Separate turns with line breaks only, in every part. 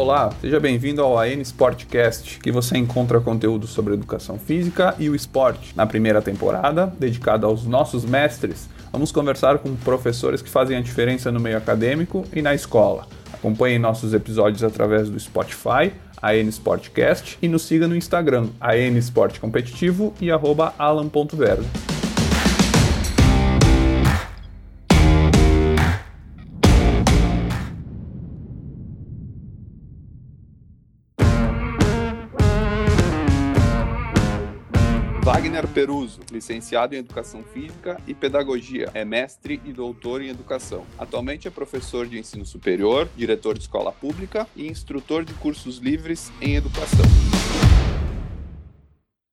Olá, seja bem-vindo ao AN Sportcast, que você encontra conteúdo sobre educação física e o esporte. Na primeira temporada, dedicada aos nossos mestres, vamos conversar com professores que fazem a diferença no meio acadêmico e na escola. Acompanhe nossos episódios através do Spotify, AN Sportcast, e nos siga no Instagram, AN Sport Competitivo e arroba alan.verde. Licenciado em Educação Física e Pedagogia, é mestre e doutor em Educação. Atualmente é professor de ensino superior, diretor de escola pública e instrutor de cursos livres em educação.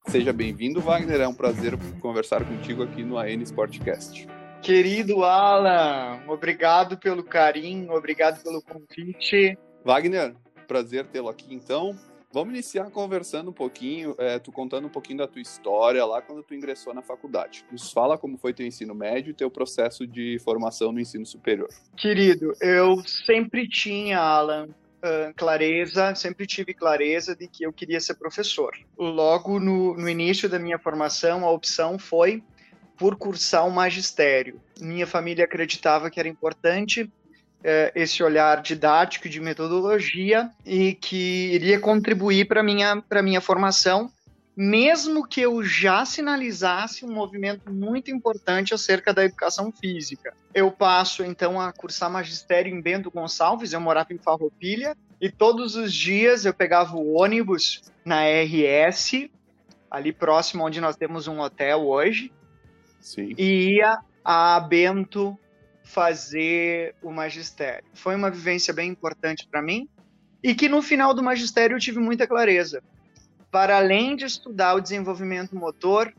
Seja bem-vindo, Wagner. É um prazer conversar contigo aqui no AN Sportcast.
Querido Alan, obrigado pelo carinho, obrigado pelo convite.
Wagner, prazer tê-lo aqui então. Vamos iniciar conversando um pouquinho, é, tu contando um pouquinho da tua história lá quando tu ingressou na faculdade. Nos fala como foi teu ensino médio e teu processo de formação no ensino superior.
Querido, eu sempre tinha, Alan, clareza, sempre tive clareza de que eu queria ser professor. Logo no, no início da minha formação, a opção foi por cursar um magistério. Minha família acreditava que era importante é, esse olhar didático de metodologia e que iria contribuir para minha para minha formação, mesmo que eu já sinalizasse um movimento muito importante acerca da educação física. Eu passo então a cursar magistério em Bento Gonçalves, eu morava em Farroupilha, e todos os dias eu pegava o ônibus na RS, ali próximo onde nós temos um hotel hoje,
Sim.
e ia a Bento fazer o magistério. Foi uma vivência bem importante para mim e que no final do magistério eu tive muita clareza. Para além de estudar o desenvolvimento motor,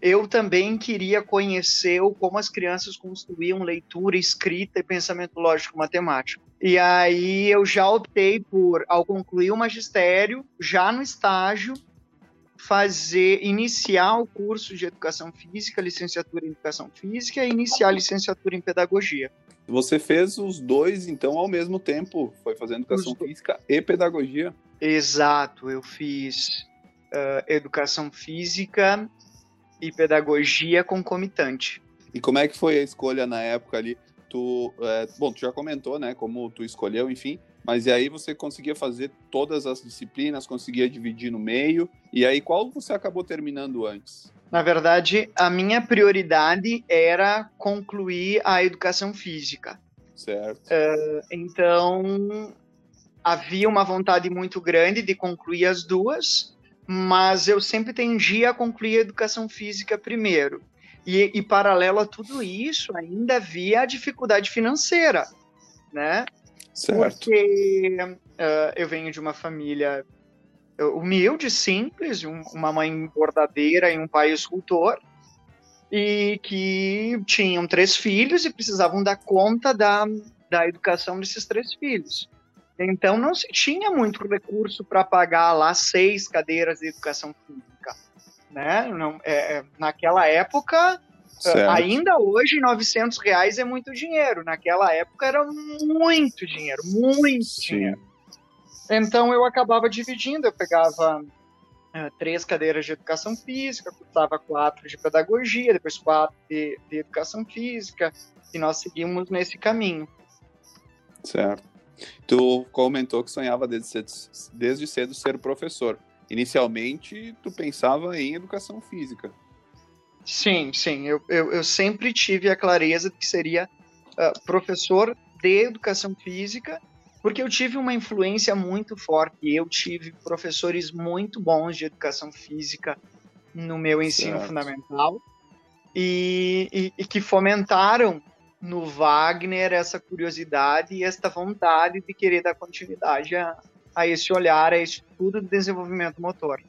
eu também queria conhecer como as crianças construíam leitura, escrita e pensamento lógico matemático. E aí eu já optei por, ao concluir o magistério, já no estágio, fazer, iniciar o curso de Educação Física, licenciatura em Educação Física e iniciar a licenciatura em Pedagogia.
Você fez os dois, então, ao mesmo tempo? Foi fazendo Educação Física e Pedagogia?
Exato, eu fiz uh, Educação Física e Pedagogia concomitante.
E como é que foi a escolha na época ali? Tu, é, bom, tu já comentou, né, como tu escolheu, enfim, mas e aí você conseguia fazer todas as disciplinas, conseguia dividir no meio. E aí qual você acabou terminando antes?
Na verdade, a minha prioridade era concluir a educação física.
Certo.
Uh, então, havia uma vontade muito grande de concluir as duas, mas eu sempre tendia a concluir a educação física primeiro. E, e paralelo a tudo isso, ainda havia a dificuldade financeira, né?
Certo.
Porque uh, eu venho de uma família humilde, simples, um, uma mãe bordadeira e um pai escultor, e que tinham três filhos e precisavam dar conta da, da educação desses três filhos. Então não se tinha muito recurso para pagar lá seis cadeiras de educação física, né? Não, é, é naquela época Certo. Ainda hoje, 900 reais é muito dinheiro. Naquela época era muito dinheiro, muito Sim. dinheiro. Então eu acabava dividindo, eu pegava uh, três cadeiras de educação física, cursava quatro de pedagogia, depois quatro de, de educação física, e nós seguimos nesse caminho.
Certo. Tu comentou que sonhava desde cedo, desde cedo ser professor. Inicialmente, tu pensava em educação física.
Sim, sim. Eu, eu, eu sempre tive a clareza de que seria uh, professor de educação física, porque eu tive uma influência muito forte. Eu tive professores muito bons de educação física no meu ensino certo. fundamental e, e, e, que fomentaram no Wagner essa curiosidade e esta vontade de querer dar continuidade a, a esse olhar, a esse estudo de desenvolvimento motor.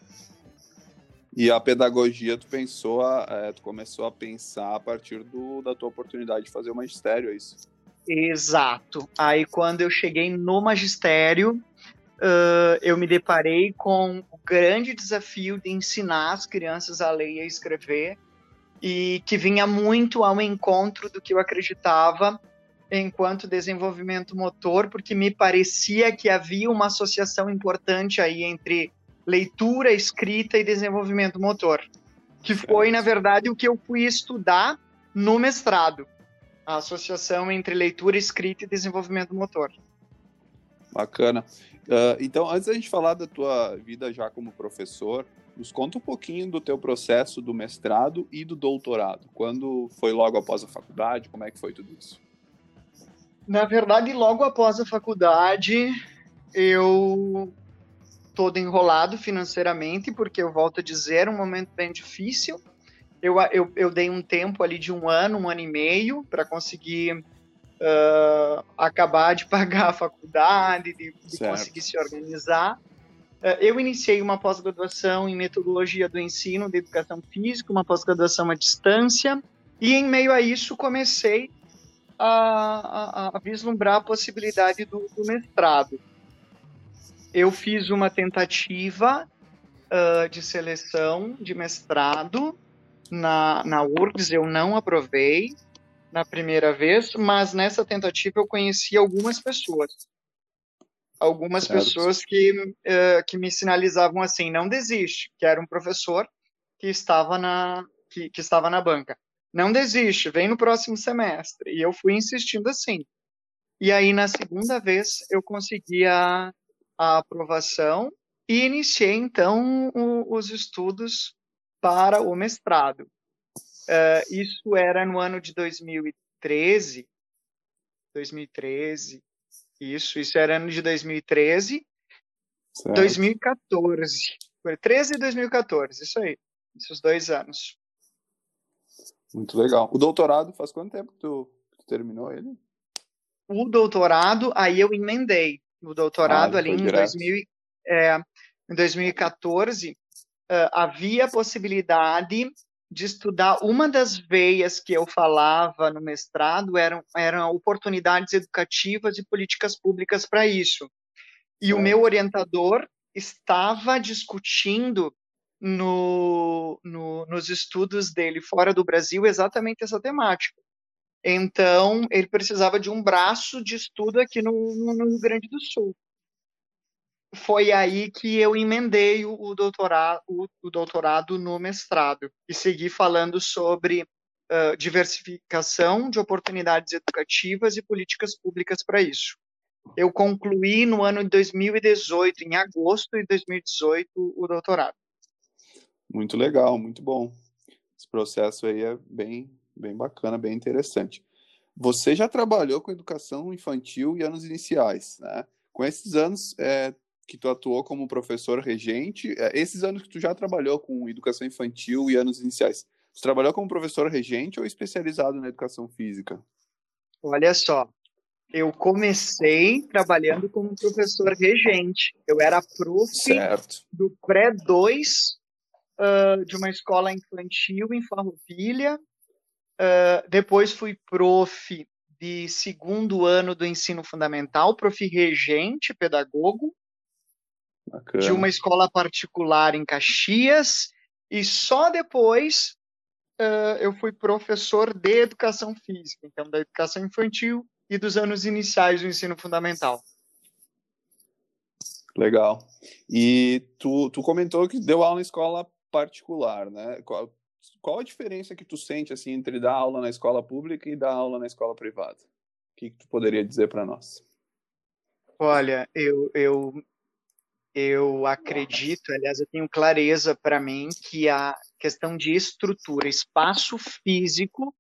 E a pedagogia, tu pensou, a, é, tu começou a pensar a partir do, da tua oportunidade de fazer o magistério, é isso?
Exato. Aí quando eu cheguei no magistério, uh, eu me deparei com o grande desafio de ensinar as crianças a ler e a escrever, e que vinha muito ao encontro do que eu acreditava enquanto desenvolvimento motor, porque me parecia que havia uma associação importante aí entre leitura, escrita e desenvolvimento motor, que foi, na verdade, o que eu fui estudar no mestrado, a associação entre leitura, escrita e desenvolvimento motor.
Bacana. Uh, então, antes da gente falar da tua vida já como professor, nos conta um pouquinho do teu processo do mestrado e do doutorado. Quando foi logo após a faculdade? Como é que foi tudo isso?
Na verdade, logo após a faculdade, eu todo enrolado financeiramente, porque eu volto a dizer, um momento bem difícil. Eu, eu, eu dei um tempo ali de um ano, um ano e meio, para conseguir uh, acabar de pagar a faculdade, de, de conseguir se organizar. Uh, eu iniciei uma pós-graduação em metodologia do ensino de educação física, uma pós-graduação à distância, e em meio a isso comecei a, a, a vislumbrar a possibilidade do, do, mestrado. Eu fiz uma tentativa uh, de seleção de mestrado na, na URGS, eu não aprovei na primeira vez, mas nessa tentativa eu conheci algumas pessoas. Algumas pessoas que, uh, que me sinalizavam assim, não desiste, que era um professor que estava na, que, que estava na banca não desiste, vem no próximo semestre. E eu fui insistindo assim. E aí, na segunda vez, eu consegui a, a aprovação e iniciei, então, o, os estudos para o mestrado. Uh, isso era no ano de 2013. 2013. Isso, isso era ano de 2013. Certo. 2014. 13 e 2014, isso aí. Esses dois anos.
Muito legal. O doutorado, faz quanto tempo que tu, tu terminou ele?
O doutorado, aí eu emendei. O doutorado ah, ali em, 2000, é, em 2014, uh, havia a possibilidade de estudar uma das veias que eu falava no mestrado eram, eram oportunidades educativas e políticas públicas para isso. E o meu orientador estava discutindo no, no, nos estudos dele fora do Brasil exatamente essa temática. Então, ele precisava de um braço de estudo aqui no, no Rio Grande do Sul. Foi aí que eu emendei o, doutorado, o, o doutorado no mestrado e segui falando sobre uh, diversificação de oportunidades educativas e políticas públicas para isso. Eu concluí no ano de 2018, em agosto de 2018, o doutorado.
Muito legal, muito bom. Esse processo aí é bem, bem bacana, bem interessante. Você já trabalhou com educação infantil e anos iniciais, né? Com esses anos é, que tu atuou como professor regente, é, esses anos que tu já trabalhou com educação infantil e anos iniciais, tu trabalhou como professor regente ou especializado na educação física?
Olha só, eu comecei trabalhando como professor regente. Eu era prof certo. do pré 2 uh, de uma escola infantil em Farroupilha. Uh, depois fui prof de segundo ano do ensino fundamental, prof regente, pedagogo, Bacana. de uma escola particular em Caxias. E só depois uh, eu fui professor de educação física, então da educação infantil e dos anos iniciais do ensino fundamental.
Legal. E tu, tu comentou que deu aula em escola particular, né? Qual, qual a diferença que tu sente assim entre dar aula na escola pública e dar aula na escola privada? O que, que tu poderia dizer para nós?
Olha, eu, eu eu acredito, aliás, eu tenho clareza para mim que a questão de estrutura, espaço físico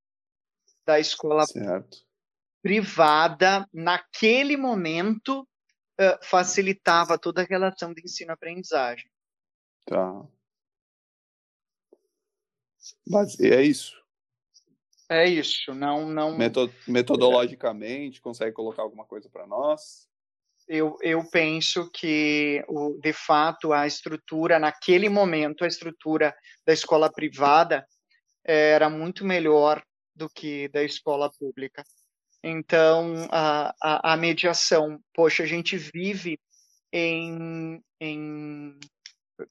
da escola certo. privada, naquele momento, facilitava toda a relação de ensino-aprendizagem.
Tá. Mas é isso.
É isso, não não
metodologicamente consegue colocar alguma coisa para nós?
Eu, eu penso que o, de fato a estrutura naquele momento a estrutura da escola privada era muito melhor do que da escola pública. Então a, a, a mediação, poxa, a gente vive em, em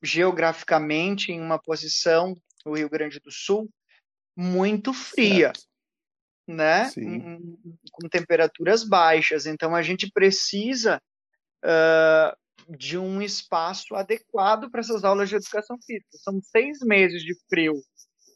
geograficamente em uma posição no Rio Grande do Sul muito fria. Certo. né? Em, com temperaturas baixas. Então a gente precisa uh, de um espaço adequado para essas aulas de educação física. São seis meses de frio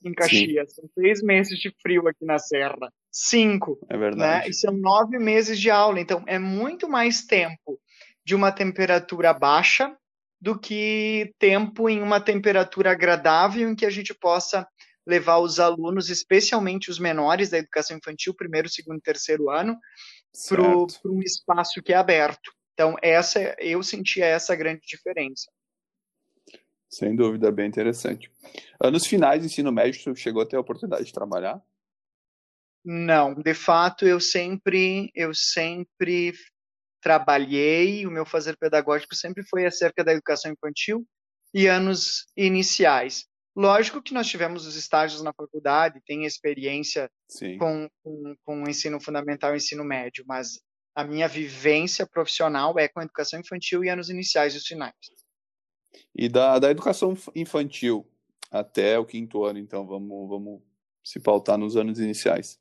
em Caxias, Sim. são seis meses de frio aqui na Serra. Cinco.
É verdade.
Né? E são nove meses de aula. Então é muito mais tempo de uma temperatura baixa do que tempo em uma temperatura agradável em que a gente possa levar os alunos, especialmente os menores da educação infantil, primeiro, segundo e terceiro ano, para um espaço que é aberto. Então, essa eu sentia essa grande diferença.
Sem dúvida, bem interessante. Anos finais do ensino médio, você chegou a ter a oportunidade de trabalhar?
Não, de fato, eu sempre, eu sempre trabalhei, o meu fazer pedagógico sempre foi acerca da educação infantil e anos iniciais. Lógico que nós tivemos os estágios na faculdade, tem experiência com, com, com o ensino fundamental e ensino médio, mas a minha vivência profissional é com a educação infantil e anos iniciais e os finais.
E da, da educação infantil até o quinto ano, então, vamos, vamos se pautar nos anos iniciais.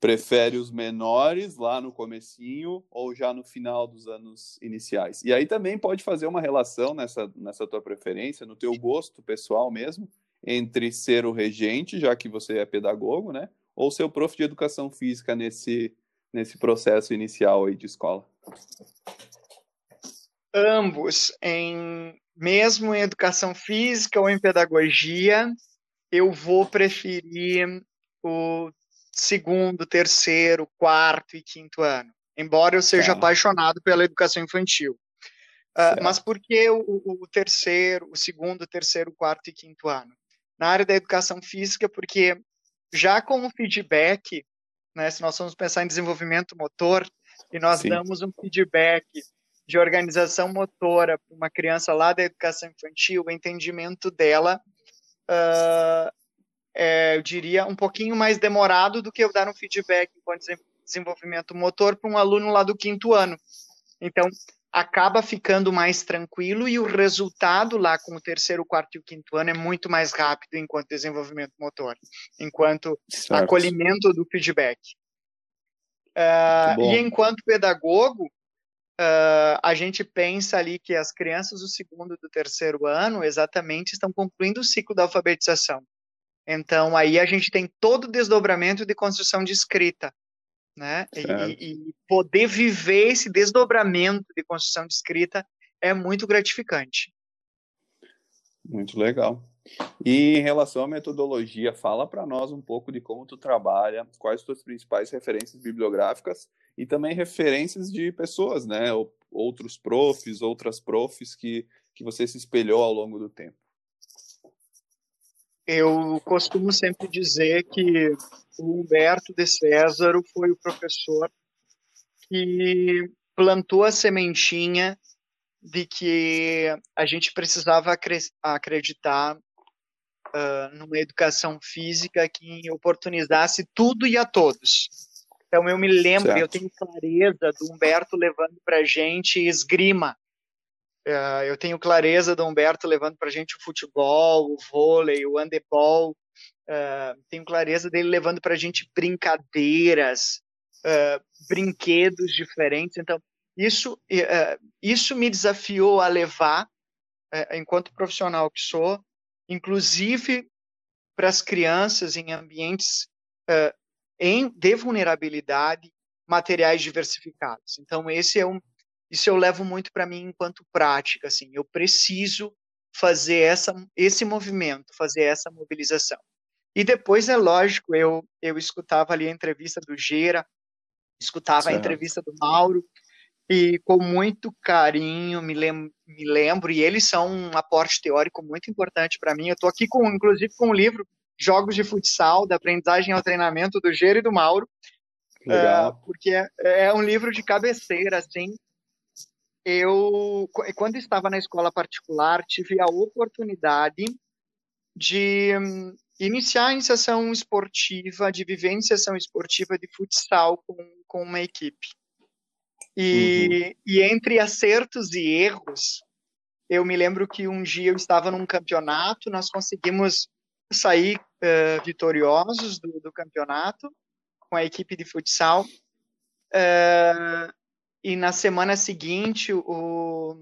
Prefere os menores lá no comecinho ou já no final dos anos iniciais? E aí também pode fazer uma relação nessa, nessa tua preferência, no teu gosto pessoal mesmo, entre ser o regente, já que você é pedagogo, né? Ou ser o prof de educação física nesse, nesse processo inicial aí de escola?
Ambos, em mesmo em educação física ou em pedagogia, eu vou preferir o segundo, terceiro, quarto e quinto ano. Embora eu seja apaixonado pela educação infantil. Uh, mas por que o, o, terceiro, o segundo, terceiro, quarto e quinto ano? Na área da educação física, porque já com o feedback, né, se nós vamos pensar em desenvolvimento motor, e nós Sim. damos um feedback de organização motora para uma criança lá da educação infantil, o entendimento dela uh, é, eu diria, um pouquinho mais demorado do que eu dar um feedback enquanto desenvolvimento motor para um aluno lá do quinto ano. Então, acaba ficando mais tranquilo e o resultado lá com o terceiro, quarto e o quinto ano é muito mais rápido enquanto desenvolvimento motor, enquanto certo. acolhimento do feedback. Uh, e enquanto pedagogo, uh, a gente pensa ali que as crianças do segundo e do terceiro ano exatamente estão concluindo o ciclo da alfabetização. Então, aí a gente tem todo o desdobramento de construção de escrita, né? E, e, poder viver esse desdobramento de construção de escrita é muito gratificante.
Muito legal. E em relação à metodologia, fala para nós um pouco de como tu trabalha, quais as tuas principais referências bibliográficas e também referências de pessoas, né? Outros profs, outras profs que, que você se espelhou ao longo do tempo
eu costumo sempre dizer que o Humberto de César foi o professor que plantou a sementinha de que a gente precisava acreditar uh, numa educação física que oportunizasse tudo e a todos. Então eu me lembro, certo. eu tenho clareza do Humberto levando para a gente esgrima, eu tenho clareza do Humberto levando para a gente o futebol, o vôlei, o handebol. Uh, tenho clareza dele levando para a gente brincadeiras, uh, brinquedos diferentes. Então, isso, isso me desafiou a levar, enquanto profissional que sou, inclusive para as crianças em ambientes em, de vulnerabilidade, materiais diversificados. Então, esse é um, isso eu levo muito para mim enquanto prática, assim, eu preciso fazer essa, esse movimento, fazer essa mobilização. E depois, é lógico, eu, eu escutava ali a entrevista do Gera, escutava certo. a entrevista do Mauro, e com muito carinho me, lem me lembro, e eles são um aporte teórico muito importante para mim. Eu estou aqui, com, inclusive, com o livro Jogos de Futsal, da Aprendizagem ao Treinamento do Gera e do Mauro, uh, porque é, é um livro de cabeceira, assim, eu, quando estava na escola particular, tive a oportunidade de hum, iniciar a iniciação esportiva, de iniciação esportiva de futsal com, com uma equipe. E, uhum. e entre acertos e erros, eu me lembro que um dia eu estava num campeonato, nós conseguimos sair uh, vitoriosos do, do campeonato, com a equipe de futsal. Uh, e na semana seguinte, o,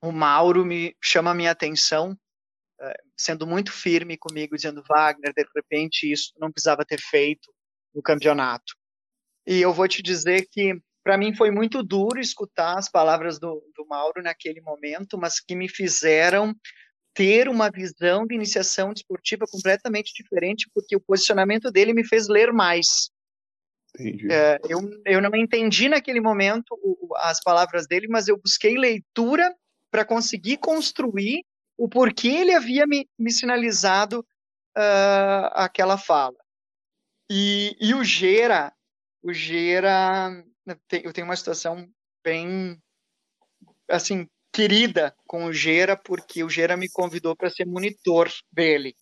o Mauro me chama a minha atenção, uh, sendo muito firme comigo, dizendo: Wagner, de repente isso não precisava ter feito no campeonato. E eu vou te dizer que para mim foi muito duro escutar as palavras do, do Mauro naquele momento, mas que me fizeram ter uma visão de iniciação desportiva completamente diferente, porque o posicionamento dele me fez ler mais. É, eu, eu não entendi naquele momento o, as palavras dele, mas eu busquei leitura para conseguir construir o porquê ele havia me, me sinalizado uh, aquela fala. E, e o Gera, o Gera, eu tenho uma situação bem, assim, querida com o Gera, porque o Gera me convidou para ser monitor dele.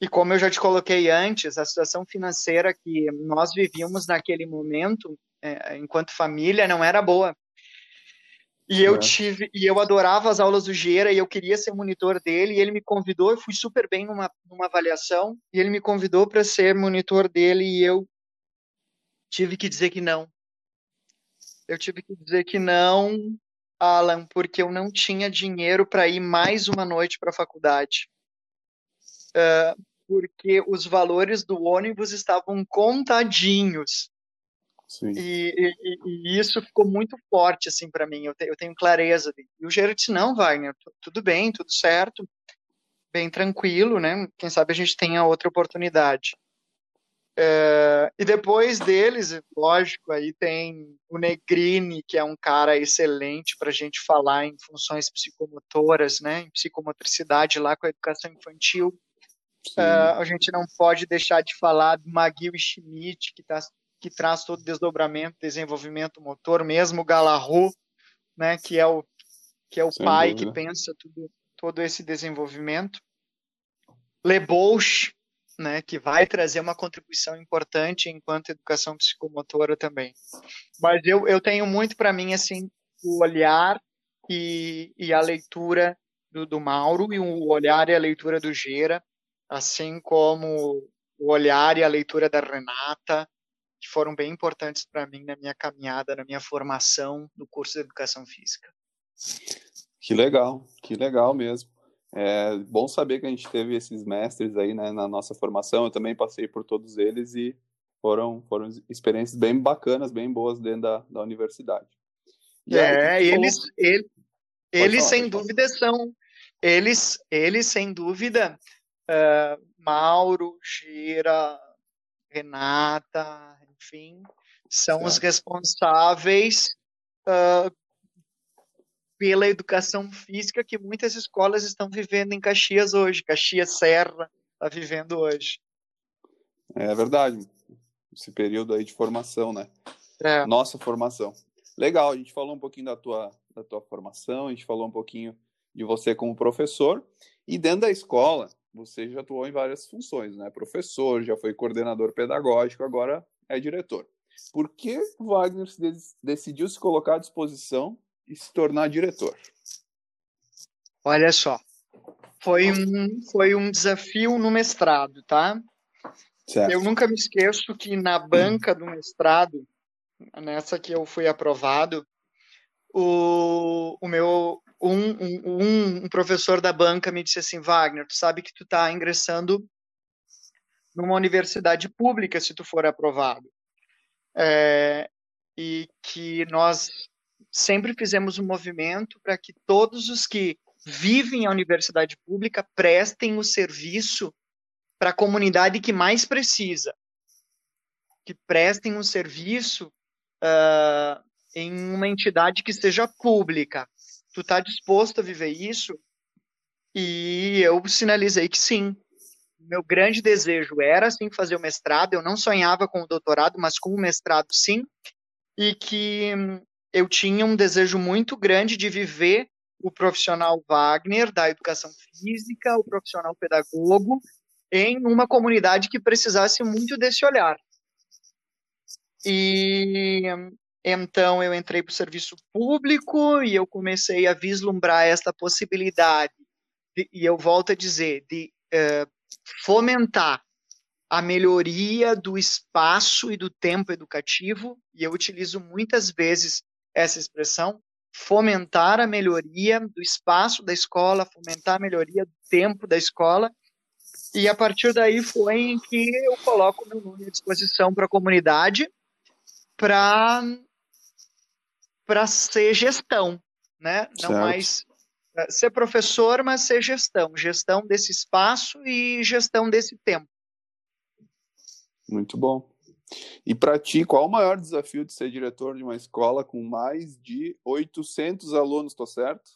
E como eu já te coloquei antes, a situação financeira que nós vivíamos naquele momento, é, enquanto família, não era boa. E eu é. tive, e eu adorava as aulas do Gera e eu queria ser monitor dele. E ele me convidou, eu fui super bem numa, numa avaliação. E ele me convidou para ser monitor dele e eu tive que dizer que não. Eu tive que dizer que não Alan, porque eu não tinha dinheiro para ir mais uma noite para a faculdade. Uh, porque os valores do ônibus estavam contadinhos. E, e, e, isso ficou muito forte assim para mim. Eu, te, eu, tenho clareza. E o Gerard disse: não, Wagner, tudo bem, tudo certo, bem tranquilo, né? Quem sabe a gente tenha outra oportunidade. É, e depois deles, lógico, aí tem o Negrini, que é um cara excelente para a gente falar em funções psicomotoras, né, em psicomotricidade lá com a educação infantil. É, a gente não pode deixar de falar do Maguil Schmidt, que, tá, que traz todo o desdobramento, desenvolvimento motor, mesmo o Galarro, né, que é o, que é o pai dúvida. que pensa tudo, todo esse desenvolvimento. Lebouche, né, que vai trazer uma contribuição importante enquanto educação psicomotora também. Mas eu, eu tenho muito para mim assim o olhar e, e a leitura do, do Mauro e o olhar e a leitura do Gera, assim como o olhar e a leitura da Renata, que foram bem importantes para mim na minha caminhada, na minha formação no curso de educação física.
Que legal, que legal mesmo. É bom saber que a gente teve esses mestres aí né, na nossa formação. Eu também passei por todos eles e foram, foram experiências bem bacanas, bem boas dentro da, da universidade.
E é, aí, eles, ele, eles falar, sem dúvida são, eles, eles sem dúvida, uh, Mauro, Gira, Renata, enfim, são certo. os responsáveis uh, pela educação física que muitas escolas estão vivendo em Caxias hoje. Caxias Serra está vivendo hoje.
É verdade. Esse período aí de formação, né? É. Nossa formação. Legal, a gente falou um pouquinho da tua, da tua formação, a gente falou um pouquinho de você como professor. E dentro da escola, você já atuou em várias funções, né? Professor, já foi coordenador pedagógico, agora é diretor. Por que Wagner decidiu se colocar à disposição e se tornar diretor?
Olha só, foi um, foi um desafio no mestrado, tá? Certo. Eu nunca me esqueço que na banca do mestrado, nessa que eu fui aprovado, o, o meu um, um, um professor da banca me disse assim, Wagner, tu sabe que tu está ingressando numa universidade pública se tu for aprovado. É, e que nós sempre fizemos um movimento para que todos os que vivem a universidade pública prestem o serviço para a comunidade que mais precisa, que prestem um serviço uh, em uma entidade que seja pública. Tu está disposto a viver isso? E eu sinalizei que sim. Meu grande desejo era sim fazer o mestrado. Eu não sonhava com o doutorado, mas com o mestrado sim. E que eu tinha um desejo muito grande de viver o profissional Wagner da educação física, o profissional pedagogo, em uma comunidade que precisasse muito desse olhar. E então eu entrei para o serviço público e eu comecei a vislumbrar esta possibilidade, de, e eu volto a dizer, de uh, fomentar a melhoria do espaço e do tempo educativo, e eu utilizo muitas vezes essa expressão, fomentar a melhoria do espaço da escola, fomentar a melhoria do tempo da escola, e a partir daí foi em que eu coloco meu nome à disposição para a comunidade para para ser gestão, né? Não mais eh, ser professor, mas ser gestão, gestão desse espaço e gestão desse tempo.
Muito bom. E para ti, qual o maior desafio de ser diretor de uma escola com mais de 800 alunos, tô certo?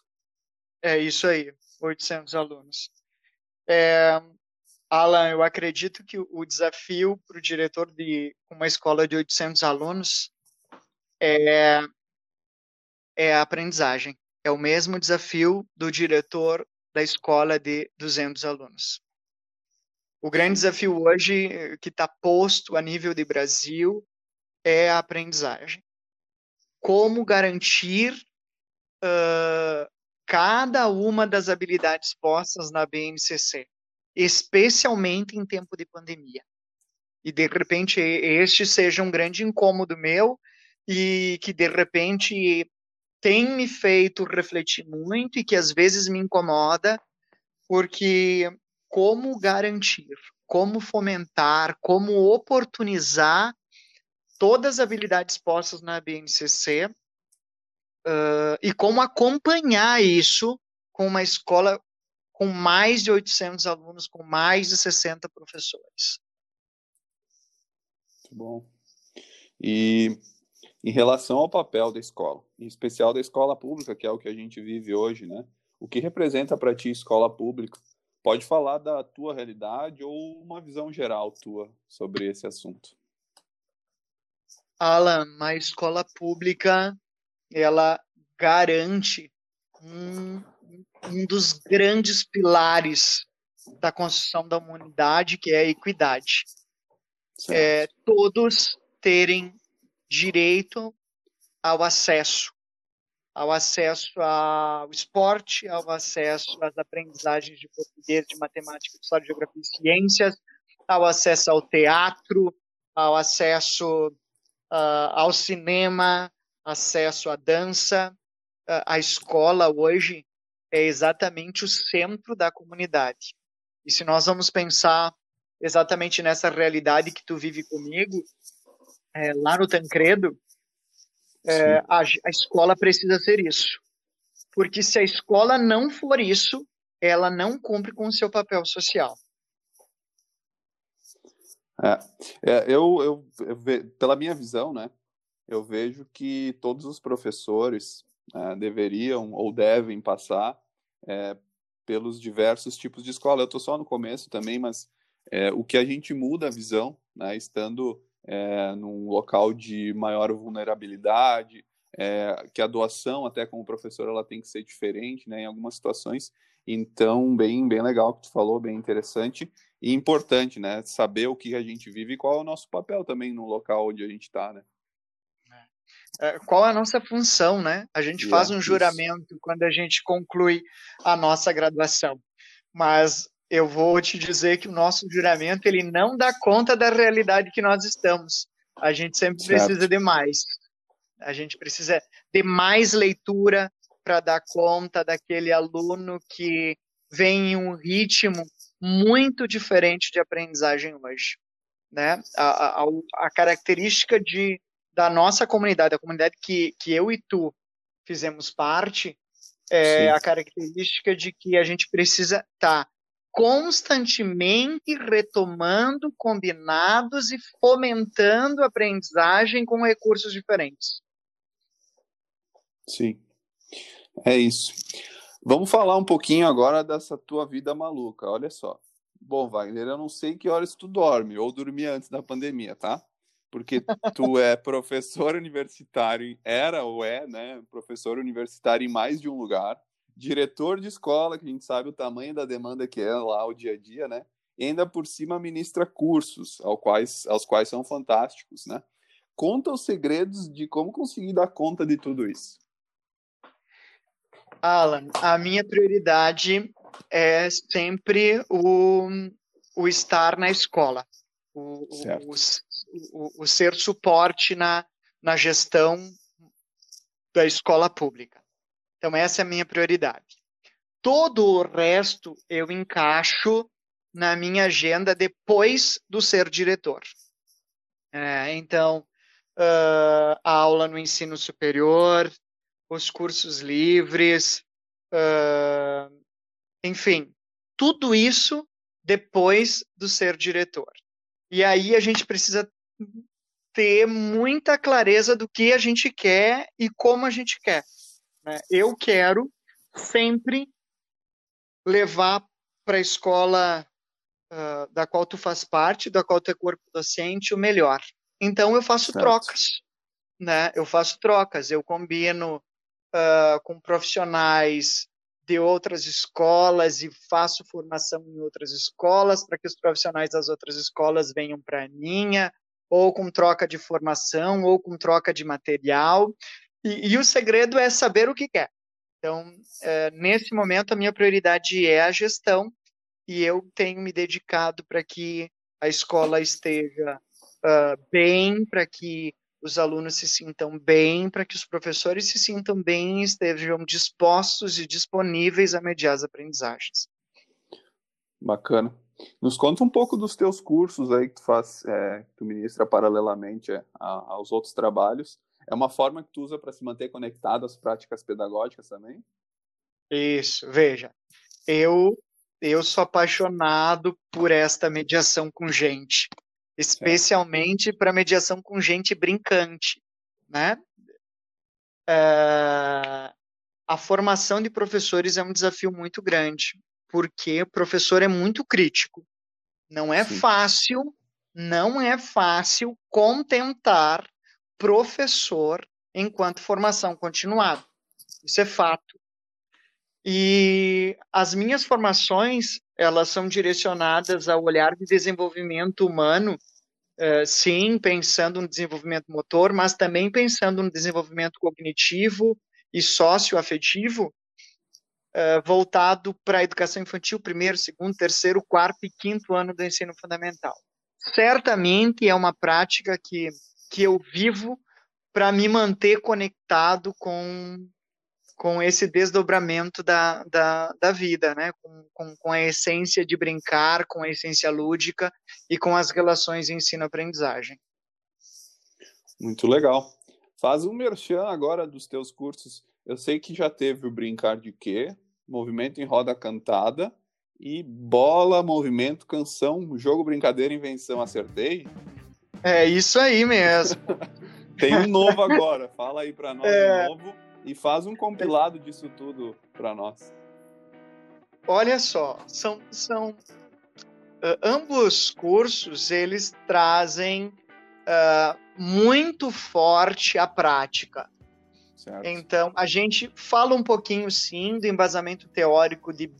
É isso aí, 800 alunos. É, Alan, eu acredito que o desafio para o diretor de uma escola de 800 alunos é, é a aprendizagem. É o mesmo desafio do diretor da escola de 200 alunos. O grande desafio hoje eh, que está posto a nível de Brasil é a aprendizagem. Como garantir uh, cada uma das habilidades postas na BNCC, especialmente em tempo de pandemia. E de repente este seja um grande incômodo meu e que de repente tem me feito refletir muito e que às vezes me incomoda, porque como garantir, como fomentar, como oportunizar todas as habilidades postas na BNCC uh, e como acompanhar isso com uma escola com mais de 800 alunos, com mais de 60 professores.
Muito bom. E em relação ao papel da escola, em especial da escola pública, que é o que a gente vive hoje, né? O que representa para ti escola pública? Pode falar da tua realidade ou uma visão geral tua sobre esse assunto.
Alan, a escola pública ela garante um, um dos grandes pilares da construção da humanidade, que é a equidade. É, todos terem direito ao acesso ao acesso ao esporte, ao acesso às aprendizagens de português, de matemática, de história, geografia e ciências, ao acesso ao teatro, ao acesso uh, ao cinema, acesso à dança. Uh, a escola hoje é exatamente o centro da comunidade. E se nós vamos pensar exatamente nessa realidade que tu vive comigo, é, lá no Tancredo, é, a, a escola precisa ser isso. Porque se a escola não for isso, ela não cumpre com o seu papel social.
É, é, eu, eu, eu, pela minha visão, né, eu vejo que todos os professores é, deveriam ou devem passar é, pelos diversos tipos de escola. Eu estou só no começo também, mas é, o que a gente muda a visão, né, estando é, num local de maior vulnerabilidade, é, que a doação, até como professor, ela tem que ser diferente, né, em algumas situações. Então, bem, bem legal que tu falou, bem interessante e importante, né, saber o que a gente vive e qual é o nosso papel também no local onde a gente está, né.
É, qual é a nossa função, né? A gente faz um juramento quando a gente conclui a nossa graduação, mas eu vou te dizer que o nosso juramento ele não dá conta da realidade que nós estamos. A gente sempre certo. precisa de mais. A gente precisa de mais leitura para dar conta daquele aluno que vem em um ritmo muito diferente de aprendizagem hoje. Né? A, a, a característica de, da nossa comunidade, a comunidade que, que eu e tu fizemos parte, é Sim. a característica de que a gente precisa estar tá constantemente retomando combinados e fomentando a aprendizagem com recursos diferentes.
Sim, é isso. Vamos falar um pouquinho agora dessa tua vida maluca. Olha só. Bom, Wagner, eu não sei que horas tu dorme ou dormia antes da pandemia, tá? Porque tu é professor universitário, era ou é, né? Professor universitário em mais de um lugar diretor de escola, que a gente sabe o tamanho da demanda que é lá o dia a dia, né? E ainda por cima ministra cursos, aos quais, aos quais são fantásticos, né? Conta os segredos de como conseguir dar conta de tudo isso.
Alan, a minha prioridade é sempre o, o estar na escola. o, o, o, o, ser suporte na, na gestão da escola pública. Então, essa é a minha prioridade. Todo o resto eu encaixo na minha agenda depois do ser diretor. É, então, uh, a aula no ensino superior, os cursos livres, uh, enfim, tudo isso depois do ser diretor. E aí a gente precisa ter muita clareza do que a gente quer e como a gente quer. Né? Eu quero sempre levar para a escola uh, da qual tu faz parte, da qual tu é corpo docente, o melhor. Então eu faço certo. trocas, né? Eu faço trocas, eu combino uh, com profissionais de outras escolas e faço formação em outras escolas para que os profissionais das outras escolas venham para a minha, ou com troca de formação, ou com troca de material. E, e o segredo é saber o que quer. Então, é, nesse momento, a minha prioridade é a gestão e eu tenho me dedicado para que a escola esteja uh, bem, para que os alunos se sintam bem, para que os professores se sintam bem e estejam dispostos e disponíveis a mediar as aprendizagens.
Bacana. Nos conta um pouco dos teus cursos aí que tu faz, é, que tu ministra paralelamente é, a, aos outros trabalhos. É uma forma que tu usa para se manter conectado às práticas pedagógicas também?
Isso, veja, eu eu sou apaixonado por esta mediação com gente especialmente para mediação com gente brincante, né? É, a formação de professores é um desafio muito grande, porque o professor é muito crítico. Não é Sim. fácil, não é fácil contentar professor enquanto formação continuada. Isso é fato. E as minhas formações, elas são direcionadas ao olhar de desenvolvimento humano, uh, sim, pensando no desenvolvimento motor, mas também pensando no desenvolvimento cognitivo e socioafetivo, uh, voltado para a educação infantil, primeiro, segundo, terceiro, quarto e quinto ano do ensino fundamental. Certamente é uma prática que, que eu vivo para me manter conectado com com esse desdobramento da, da, da vida, né? Com, com, com, a essência de brincar, com a essência lúdica e com as relações ensino-aprendizagem.
Muito legal. Faz um merchan agora dos teus cursos. Eu sei que já teve o Brincar de Quê, Movimento em Roda Cantada e Bola, Movimento, Canção, Jogo, Brincadeira, Invenção. Acertei?
É isso aí mesmo.
Tem um novo agora. Fala aí para nós é... um novo e faz um compilado disso tudo para nós.
Olha só, são, são uh, ambos cursos eles trazem uh, muito forte a prática. Certo. Então a gente fala um pouquinho sim do embasamento teórico de,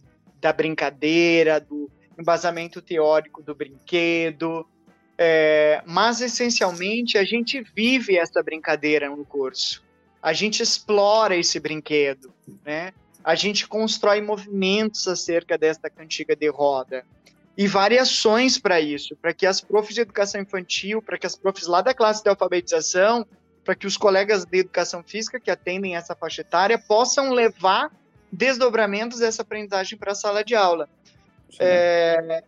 da brincadeira, do embasamento teórico do brinquedo, é, mas essencialmente a gente vive essa brincadeira no curso a gente explora esse brinquedo, né? A gente constrói movimentos acerca desta cantiga de roda e variações para isso, para que as profs de educação infantil, para que as profs lá da classe de alfabetização, para que os colegas de educação física que atendem essa faixa etária possam levar desdobramentos dessa aprendizagem para a sala de aula. É,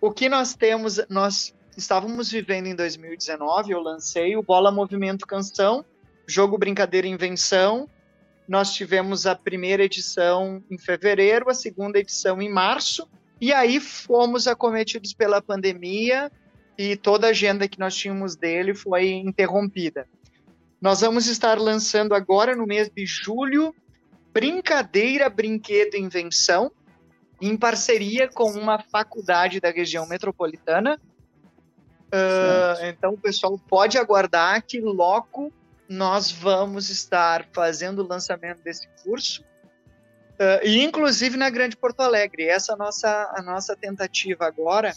o que nós temos, nós estávamos vivendo em 2019, eu lancei o Bola Movimento Canção, Jogo Brincadeira Invenção. Nós tivemos a primeira edição em fevereiro, a segunda edição em março, e aí fomos acometidos pela pandemia e toda a agenda que nós tínhamos dele foi interrompida. Nós vamos estar lançando agora no mês de julho Brincadeira, Brinquedo Invenção, em parceria com uma faculdade da região metropolitana. Uh, então o pessoal pode aguardar que logo nós vamos estar fazendo o lançamento desse curso, uh, e inclusive na Grande Porto Alegre. Essa é a nossa, a nossa tentativa agora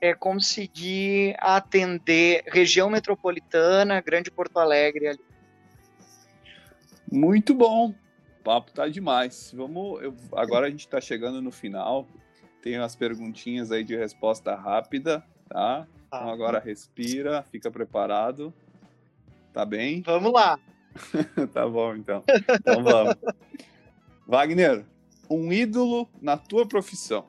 é conseguir atender região metropolitana, Grande Porto Alegre ali.
Muito bom. O papo tá demais. Vamos, eu, agora a gente está chegando no final. Tem as perguntinhas aí de resposta rápida, tá? Então agora respira, fica preparado. Tá bem?
Vamos lá.
tá bom, então. Então vamos. Wagner, um ídolo na tua profissão.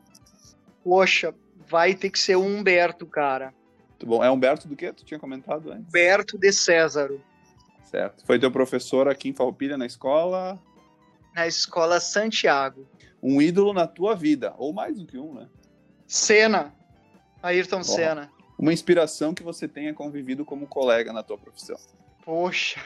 Poxa, vai ter que ser o Humberto, cara.
Muito bom. É Humberto do quê? Tu tinha comentado antes?
Humberto de Césaro.
Certo. Foi teu professor aqui em Farroupilha na escola?
Na escola Santiago.
Um ídolo na tua vida, ou mais do que um, né?
Senna. Ayrton. Senna.
Uma inspiração que você tenha convivido como colega na tua profissão.
Poxa,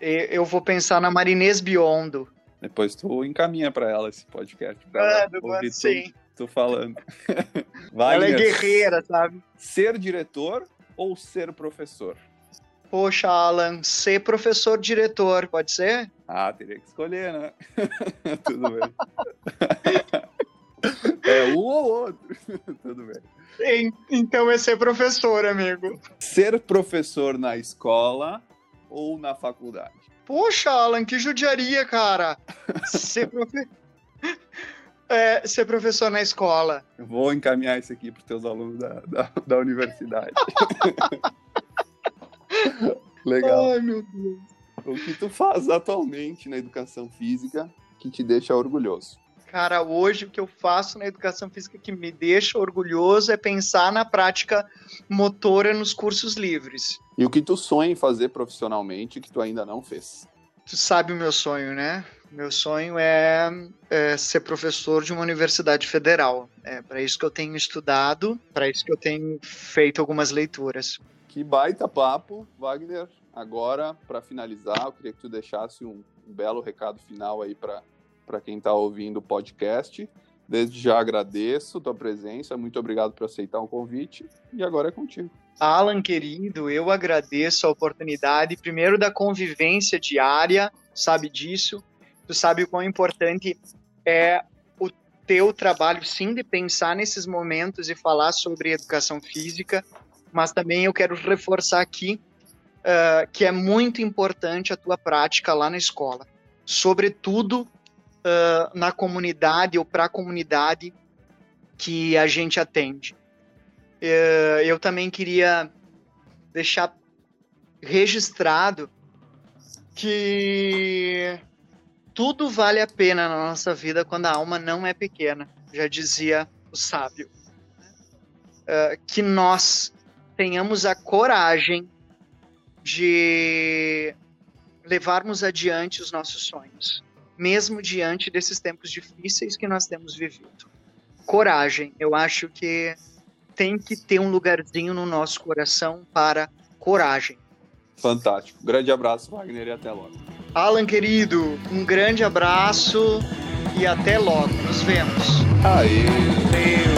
eu vou pensar na Marinês Biondo.
Depois tu encaminha para ela esse podcast. Pra ela ouvir sim. Tu, tu falando.
ela é guerreira, sabe?
Ser diretor ou ser professor?
Poxa, Alan, ser professor-diretor, pode ser?
Ah, teria que escolher, né? Tudo bem. é um ou outro. Tudo bem.
Então é ser professor, amigo.
Ser professor na escola ou na faculdade?
Poxa, Alan, que judiaria, cara. ser, profe... é, ser professor na escola.
Eu vou encaminhar isso aqui para os teus alunos da, da, da universidade. Legal.
Ai, meu Deus.
O que tu faz atualmente na educação física que te deixa orgulhoso?
Cara, hoje o que eu faço na educação física que me deixa orgulhoso é pensar na prática motora nos cursos livres.
E o que tu sonha em fazer profissionalmente que tu ainda não fez?
Tu sabe o meu sonho, né? Meu sonho é, é ser professor de uma universidade federal. É para isso que eu tenho estudado, para isso que eu tenho feito algumas leituras.
Que baita papo, Wagner. Agora, para finalizar, eu queria que tu deixasse um, um belo recado final aí para quem está ouvindo o podcast. Desde já agradeço tua presença, muito obrigado por aceitar o convite e agora é contigo.
Alan, querido, eu agradeço a oportunidade, primeiro da convivência diária, sabe disso, tu sabe o quão importante é o teu trabalho, sim, de pensar nesses momentos e falar sobre educação física, mas também eu quero reforçar aqui uh, que é muito importante a tua prática lá na escola, sobretudo uh, na comunidade ou para a comunidade que a gente atende. Uh, eu também queria deixar registrado que tudo vale a pena na nossa vida quando a alma não é pequena, já dizia o sábio. Uh, que nós tenhamos a coragem de levarmos adiante os nossos sonhos, mesmo diante desses tempos difíceis que nós temos vivido. Coragem, eu acho que tem que ter um lugarzinho no nosso coração para coragem.
Fantástico. Grande abraço, Wagner, e até logo.
Alan, querido, um grande abraço e até logo. Nos vemos.
Aê. Aê.